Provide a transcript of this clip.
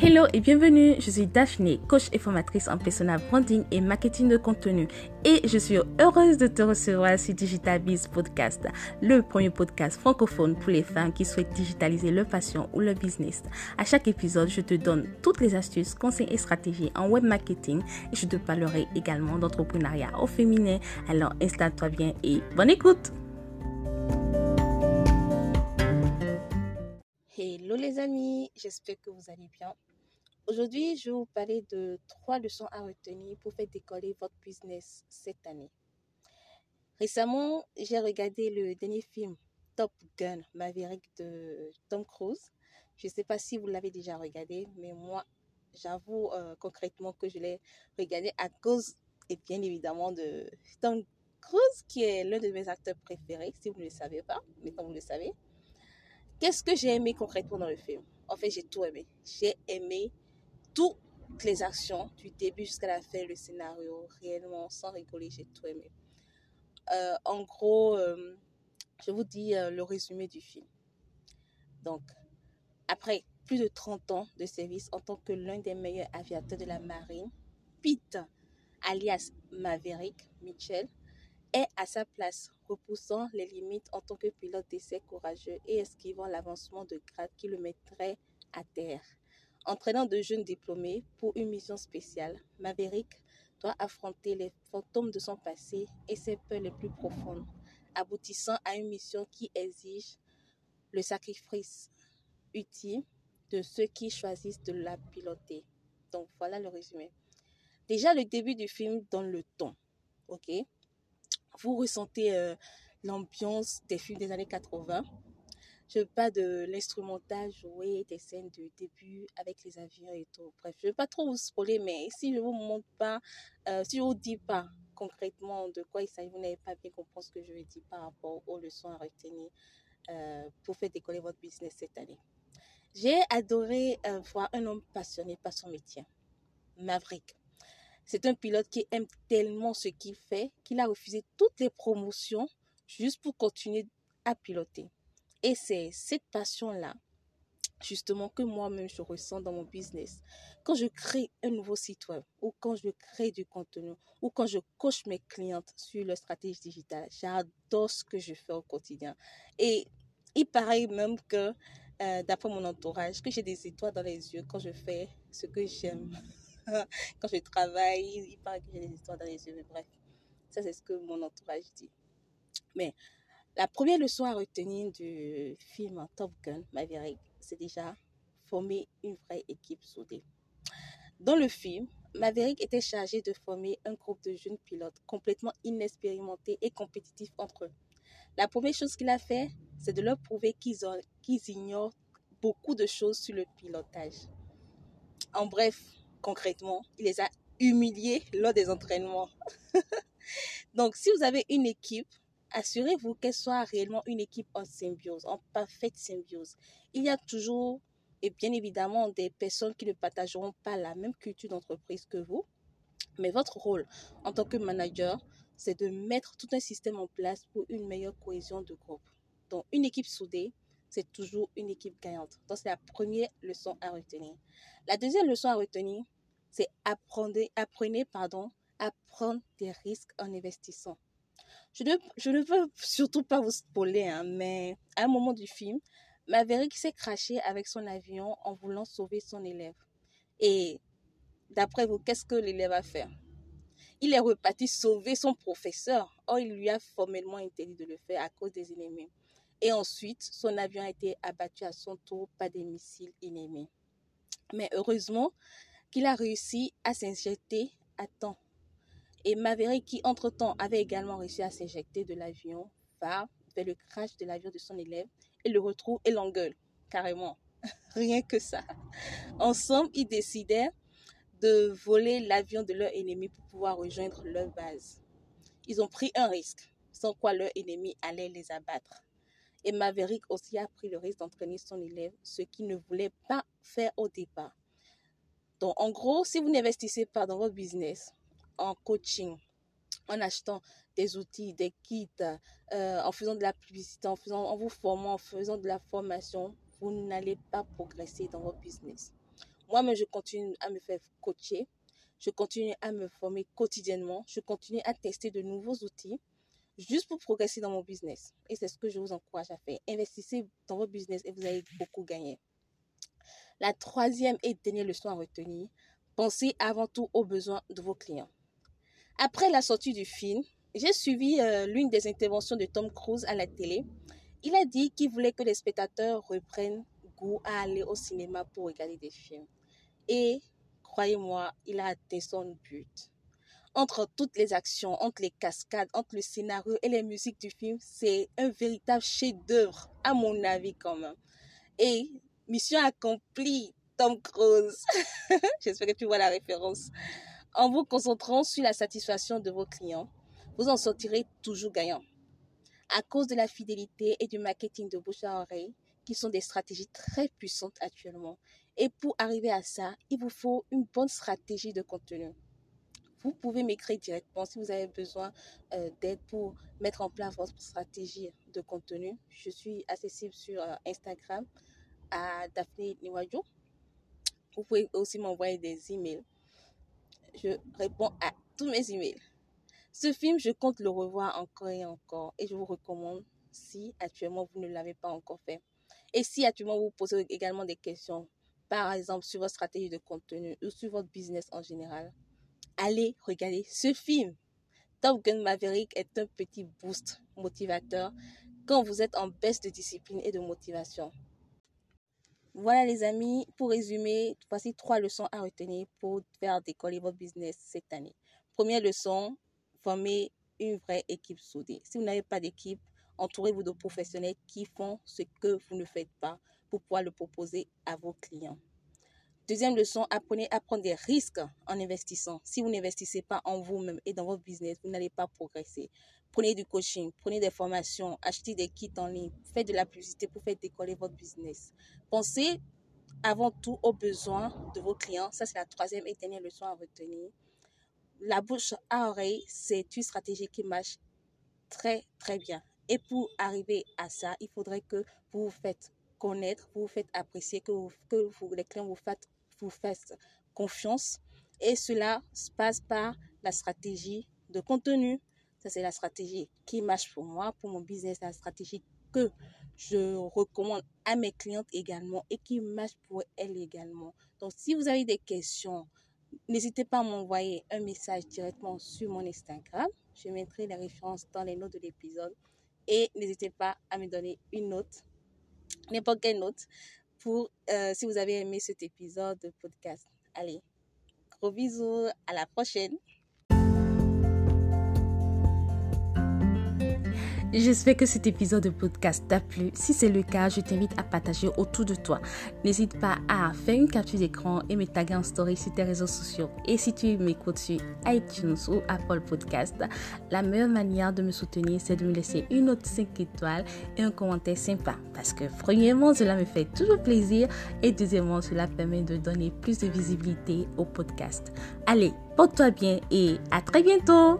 Hello et bienvenue, je suis Daphné, coach et formatrice en personal branding et marketing de contenu et je suis heureuse de te recevoir sur Digital Biz Podcast, le premier podcast francophone pour les femmes qui souhaitent digitaliser leur passion ou leur business. À chaque épisode, je te donne toutes les astuces, conseils et stratégies en web marketing et je te parlerai également d'entrepreneuriat au féminin. Alors installe-toi bien et bonne écoute! Hello les amis, j'espère que vous allez bien. Aujourd'hui, je vais vous parler de trois leçons à retenir pour faire décoller votre business cette année. Récemment, j'ai regardé le dernier film Top Gun Maverick de Tom Cruise. Je ne sais pas si vous l'avez déjà regardé, mais moi, j'avoue euh, concrètement que je l'ai regardé à cause, et bien évidemment, de Tom Cruise, qui est l'un de mes acteurs préférés, si vous ne le savez pas, maintenant vous le savez. Qu'est-ce que j'ai aimé concrètement dans le film? En fait, j'ai tout aimé. J'ai aimé toutes les actions, du début jusqu'à la fin, le scénario, réellement, sans rigoler, j'ai tout aimé. Euh, en gros, euh, je vous dis euh, le résumé du film. Donc, après plus de 30 ans de service en tant que l'un des meilleurs aviateurs de la marine, Pete, alias Maverick Mitchell, est à sa place, repoussant les limites en tant que pilote d'essai courageux et esquivant l'avancement de grade qui le mettrait à terre. Entraînant de jeunes diplômés pour une mission spéciale, Maverick doit affronter les fantômes de son passé et ses peurs les plus profondes, aboutissant à une mission qui exige le sacrifice utile de ceux qui choisissent de la piloter. Donc voilà le résumé. Déjà le début du film donne le ton, ok? Vous ressentez euh, l'ambiance des films des années 80 je veux pas de l'instrumental joué, des scènes de début avec les avions et tout. Bref, je veux pas trop vous spoiler, mais si je vous montre pas, euh, si je vous dis pas concrètement de quoi il s'agit, vous n'avez pas bien compris ce que je veux dire par rapport aux leçons à retenir euh, pour faire décoller votre business cette année. J'ai adoré voir un homme passionné par son métier, Maverick. C'est un pilote qui aime tellement ce qu'il fait qu'il a refusé toutes les promotions juste pour continuer à piloter. Et c'est cette passion-là, justement, que moi-même je ressens dans mon business. Quand je crée un nouveau site web, ou quand je crée du contenu, ou quand je coach mes clientes sur leur stratégie digitale, j'adore ce que je fais au quotidien. Et il paraît même que, euh, d'après mon entourage, que j'ai des étoiles dans les yeux quand je fais ce que j'aime. quand je travaille, il paraît que j'ai des étoiles dans les yeux. Mais bref, ça c'est ce que mon entourage dit. Mais la première leçon à retenir du film Top Gun Maverick, c'est déjà former une vraie équipe soudée. Dans le film, Maverick était chargé de former un groupe de jeunes pilotes complètement inexpérimentés et compétitifs entre eux. La première chose qu'il a fait, c'est de leur prouver qu'ils ignorent beaucoup de choses sur le pilotage. En bref, concrètement, il les a humiliés lors des entraînements. Donc, si vous avez une équipe assurez-vous qu'elle soit réellement une équipe en symbiose, en parfaite symbiose. Il y a toujours, et bien évidemment, des personnes qui ne partageront pas la même culture d'entreprise que vous. Mais votre rôle en tant que manager, c'est de mettre tout un système en place pour une meilleure cohésion de groupe. Donc, une équipe soudée, c'est toujours une équipe gagnante. Donc, c'est la première leçon à retenir. La deuxième leçon à retenir, c'est apprenez, apprenez pardon, à prendre des risques en investissant. Je ne, je ne veux surtout pas vous spoiler, hein, mais à un moment du film, Maverick s'est craché avec son avion en voulant sauver son élève. Et d'après vous, qu'est-ce que l'élève a fait? Il est reparti sauver son professeur. Or, il lui a formellement interdit de le faire à cause des ennemis. Et ensuite, son avion a été abattu à son tour par des missiles ennemis. Mais heureusement qu'il a réussi à s'injecter à temps et Maverick, qui entre-temps avait également réussi à s'éjecter de l'avion, va vers le crash de l'avion de son élève et le retrouve et l'engueule, carrément. Rien que ça. Ensemble, ils décidèrent de voler l'avion de leur ennemi pour pouvoir rejoindre leur base. Ils ont pris un risque, sans quoi leur ennemi allait les abattre. Et Maverick aussi a pris le risque d'entraîner son élève, ce qu'il ne voulait pas faire au départ. Donc, en gros, si vous n'investissez pas dans votre business, en coaching, en achetant des outils, des kits, euh, en faisant de la publicité, en, vous formant, en faisant de la formation, vous n'allez pas progresser dans votre business. Moi-même, je continue à me faire coacher. Je continue à me former quotidiennement. Je continue à tester de nouveaux outils juste pour progresser dans mon business. Et c'est ce que je vous encourage à faire. Investissez dans votre business et vous allez beaucoup gagner. La troisième et dernière leçon à retenir, pensez avant tout aux besoins de vos clients. Après la sortie du film, j'ai suivi euh, l'une des interventions de Tom Cruise à la télé. Il a dit qu'il voulait que les spectateurs reprennent goût à aller au cinéma pour regarder des films. Et croyez-moi, il a atteint son but. Entre toutes les actions, entre les cascades, entre le scénario et les musiques du film, c'est un véritable chef-d'œuvre, à mon avis quand même. Et mission accomplie, Tom Cruise. J'espère que tu vois la référence. En vous concentrant sur la satisfaction de vos clients, vous en sortirez toujours gagnant. À cause de la fidélité et du marketing de bouche à oreille, qui sont des stratégies très puissantes actuellement. Et pour arriver à ça, il vous faut une bonne stratégie de contenu. Vous pouvez m'écrire directement si vous avez besoin euh, d'aide pour mettre en place votre stratégie de contenu. Je suis accessible sur euh, Instagram à Daphne Niwadjo. Vous pouvez aussi m'envoyer des emails. Je réponds à tous mes emails. Ce film, je compte le revoir encore et encore et je vous recommande si actuellement vous ne l'avez pas encore fait. Et si actuellement vous posez également des questions, par exemple sur votre stratégie de contenu ou sur votre business en général, allez regarder ce film. Top Gun Maverick est un petit boost motivateur quand vous êtes en baisse de discipline et de motivation. Voilà les amis, pour résumer, voici trois leçons à retenir pour faire décoller votre business cette année. Première leçon, former une vraie équipe soudée. Si vous n'avez pas d'équipe, entourez-vous de professionnels qui font ce que vous ne faites pas pour pouvoir le proposer à vos clients. Deuxième leçon, apprenez à prendre des risques en investissant. Si vous n'investissez pas en vous-même et dans votre business, vous n'allez pas progresser. Prenez du coaching, prenez des formations, achetez des kits en ligne, faites de la publicité pour faire décoller votre business. Pensez avant tout aux besoins de vos clients. Ça, c'est la troisième et dernière leçon à retenir. La bouche à oreille, c'est une stratégie qui marche très, très bien. Et pour arriver à ça, il faudrait que vous vous faites connaître, vous vous faites apprécier, que, que les clients vous fassent, vous fassent confiance. Et cela se passe par la stratégie de contenu. Ça, c'est la stratégie qui marche pour moi, pour mon business, la stratégie que je recommande à mes clientes également et qui marche pour elles également. Donc, si vous avez des questions, n'hésitez pas à m'envoyer un message directement sur mon Instagram. Je mettrai les références dans les notes de l'épisode. Et n'hésitez pas à me donner une note, n'importe quelle note, pour euh, si vous avez aimé cet épisode de podcast. Allez, gros bisous, à la prochaine. J'espère que cet épisode de podcast t'a plu. Si c'est le cas, je t'invite à partager autour de toi. N'hésite pas à faire une capture d'écran et me taguer en story sur tes réseaux sociaux. Et si tu m'écoutes sur iTunes ou Apple Podcast, la meilleure manière de me soutenir, c'est de me laisser une note 5 étoiles et un commentaire sympa. Parce que premièrement, cela me fait toujours plaisir et deuxièmement, cela permet de donner plus de visibilité au podcast. Allez, porte-toi bien et à très bientôt!